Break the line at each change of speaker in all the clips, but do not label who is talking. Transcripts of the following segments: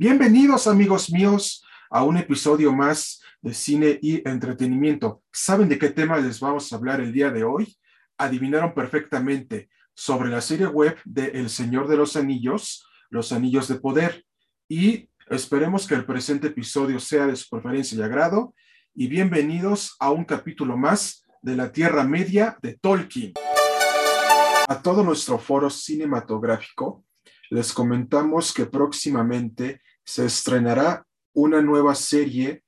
Bienvenidos amigos míos a un episodio más de cine y entretenimiento. ¿Saben de qué tema les vamos a hablar el día de hoy? Adivinaron perfectamente sobre la serie web de El Señor de los Anillos, Los Anillos de Poder. Y esperemos que el presente episodio sea de su preferencia y agrado. Y bienvenidos a un capítulo más de la Tierra Media de Tolkien. A todo nuestro foro cinematográfico les comentamos que próximamente se estrenará una nueva serie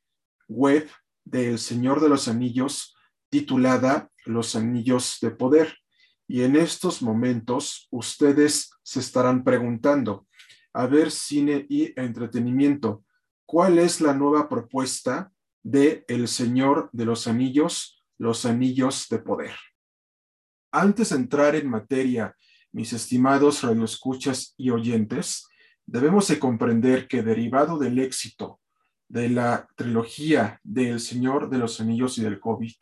web de El Señor de los Anillos titulada Los Anillos de Poder. Y en estos momentos ustedes se estarán preguntando, a ver, cine y entretenimiento, ¿cuál es la nueva propuesta de El Señor de los Anillos, Los Anillos de Poder? Antes de entrar en materia mis estimados radioescuchas y oyentes, debemos de comprender que derivado del éxito de la trilogía de El Señor de los Anillos y del COVID,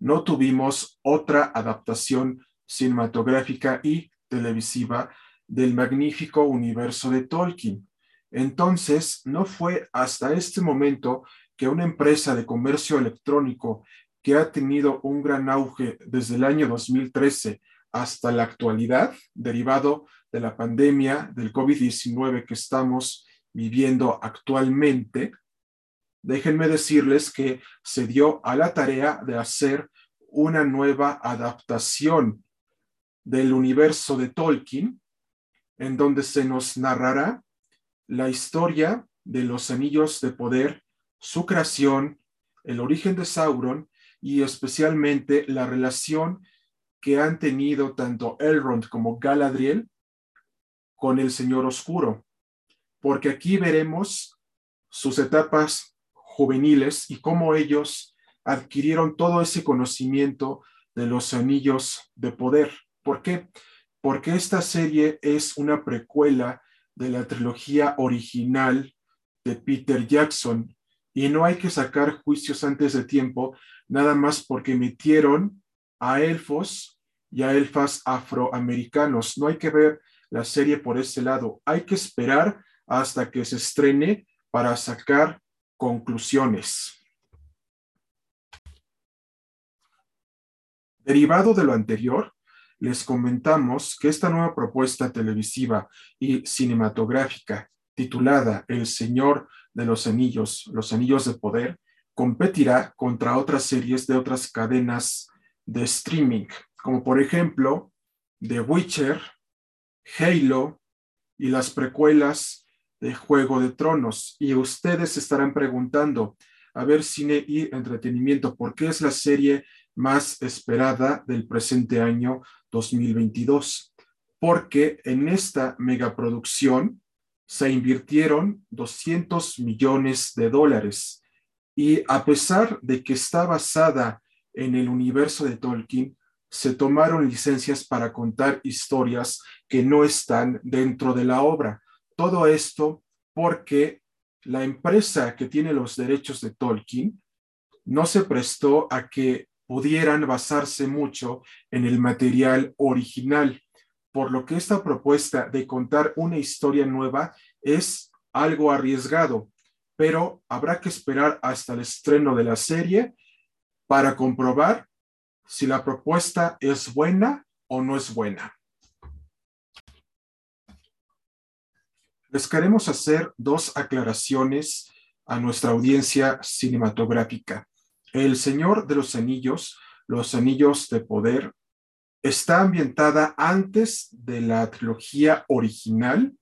no tuvimos otra adaptación cinematográfica y televisiva del magnífico universo de Tolkien. Entonces, no fue hasta este momento que una empresa de comercio electrónico que ha tenido un gran auge desde el año 2013 hasta la actualidad, derivado de la pandemia del COVID-19 que estamos viviendo actualmente, déjenme decirles que se dio a la tarea de hacer una nueva adaptación del universo de Tolkien, en donde se nos narrará la historia de los anillos de poder, su creación, el origen de Sauron y especialmente la relación que han tenido tanto Elrond como Galadriel con el Señor Oscuro, porque aquí veremos sus etapas juveniles y cómo ellos adquirieron todo ese conocimiento de los anillos de poder. ¿Por qué? Porque esta serie es una precuela de la trilogía original de Peter Jackson y no hay que sacar juicios antes de tiempo, nada más porque metieron a elfos y a elfas afroamericanos. No hay que ver la serie por ese lado. Hay que esperar hasta que se estrene para sacar conclusiones. Derivado de lo anterior, les comentamos que esta nueva propuesta televisiva y cinematográfica titulada El Señor de los Anillos, los Anillos de Poder, competirá contra otras series de otras cadenas de streaming, como por ejemplo The Witcher, Halo y las precuelas de Juego de Tronos. Y ustedes estarán preguntando, a ver, cine y entretenimiento, ¿por qué es la serie más esperada del presente año 2022? Porque en esta megaproducción se invirtieron 200 millones de dólares. Y a pesar de que está basada en el universo de Tolkien, se tomaron licencias para contar historias que no están dentro de la obra. Todo esto porque la empresa que tiene los derechos de Tolkien no se prestó a que pudieran basarse mucho en el material original, por lo que esta propuesta de contar una historia nueva es algo arriesgado, pero habrá que esperar hasta el estreno de la serie para comprobar si la propuesta es buena o no es buena. Les queremos hacer dos aclaraciones a nuestra audiencia cinematográfica. El Señor de los Anillos, los Anillos de Poder, está ambientada antes de la trilogía original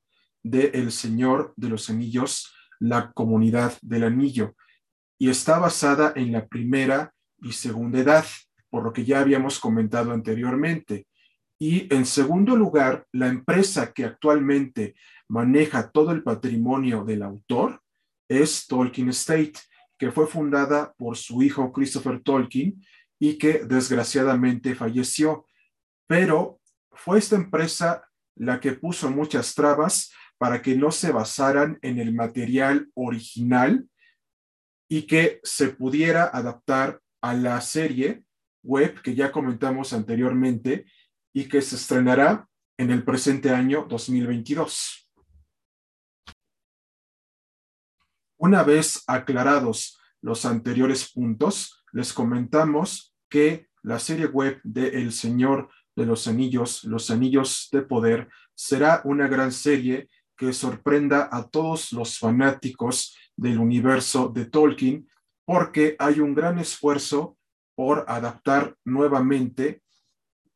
de El Señor de los Anillos, la comunidad del anillo, y está basada en la primera y segunda edad, por lo que ya habíamos comentado anteriormente. Y en segundo lugar, la empresa que actualmente maneja todo el patrimonio del autor es Tolkien Estate, que fue fundada por su hijo Christopher Tolkien y que desgraciadamente falleció. Pero fue esta empresa la que puso muchas trabas para que no se basaran en el material original y que se pudiera adaptar a la serie web que ya comentamos anteriormente y que se estrenará en el presente año 2022. Una vez aclarados los anteriores puntos, les comentamos que la serie web de El Señor de los Anillos, Los Anillos de Poder, será una gran serie que sorprenda a todos los fanáticos del universo de Tolkien, porque hay un gran esfuerzo por adaptar nuevamente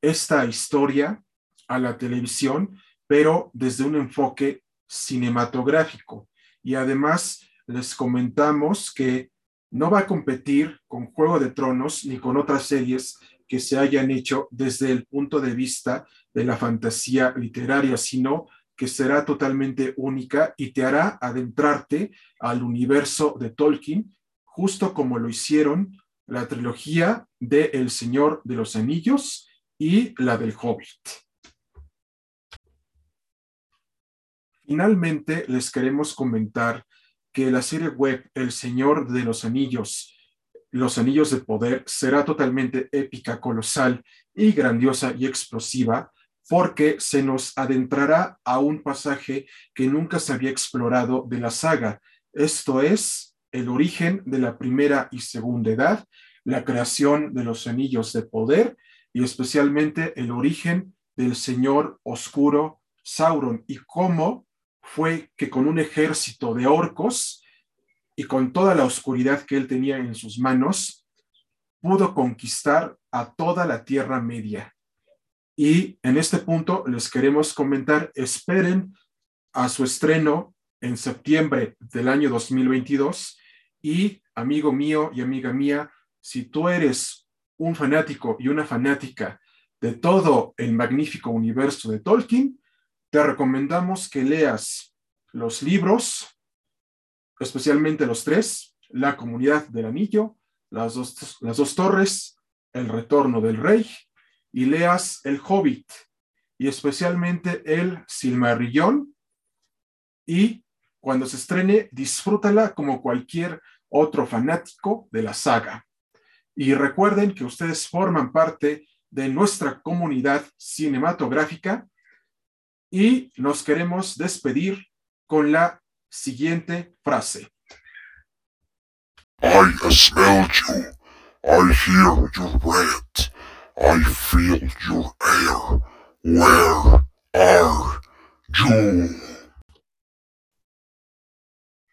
esta historia a la televisión, pero desde un enfoque cinematográfico. Y además les comentamos que no va a competir con Juego de Tronos ni con otras series que se hayan hecho desde el punto de vista de la fantasía literaria, sino que será totalmente única y te hará adentrarte al universo de Tolkien, justo como lo hicieron la trilogía de El Señor de los Anillos y la del Hobbit. Finalmente, les queremos comentar que la serie web El Señor de los Anillos, Los Anillos de Poder, será totalmente épica, colosal y grandiosa y explosiva, porque se nos adentrará a un pasaje que nunca se había explorado de la saga. Esto es el origen de la primera y segunda edad, la creación de los anillos de poder y especialmente el origen del señor oscuro Sauron y cómo fue que con un ejército de orcos y con toda la oscuridad que él tenía en sus manos, pudo conquistar a toda la Tierra Media. Y en este punto les queremos comentar, esperen a su estreno en septiembre del año 2022 y amigo mío y amiga mía, si tú eres un fanático y una fanática de todo el magnífico universo de Tolkien, te recomendamos que leas los libros, especialmente los tres, La comunidad del anillo, las dos, las dos torres, El retorno del rey, y leas El hobbit, y especialmente el Silmarillón, y cuando se estrene, disfrútala como cualquier otro fanático de la saga. Y recuerden que ustedes forman parte de nuestra comunidad cinematográfica y nos queremos despedir con la siguiente frase.
I smell you. I hear your breath. I feel your air. Where are you?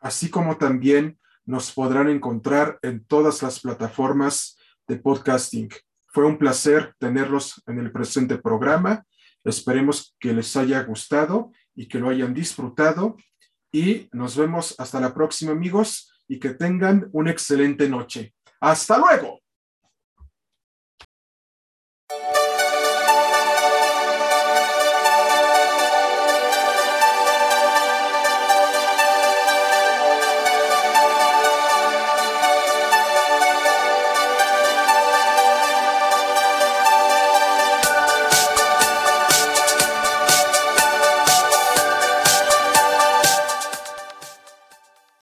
Así como también nos podrán encontrar en todas las plataformas de podcasting. Fue un placer tenerlos en el presente programa. Esperemos que les haya gustado y que lo hayan disfrutado. Y nos vemos hasta la próxima, amigos, y que tengan una excelente noche. Hasta luego.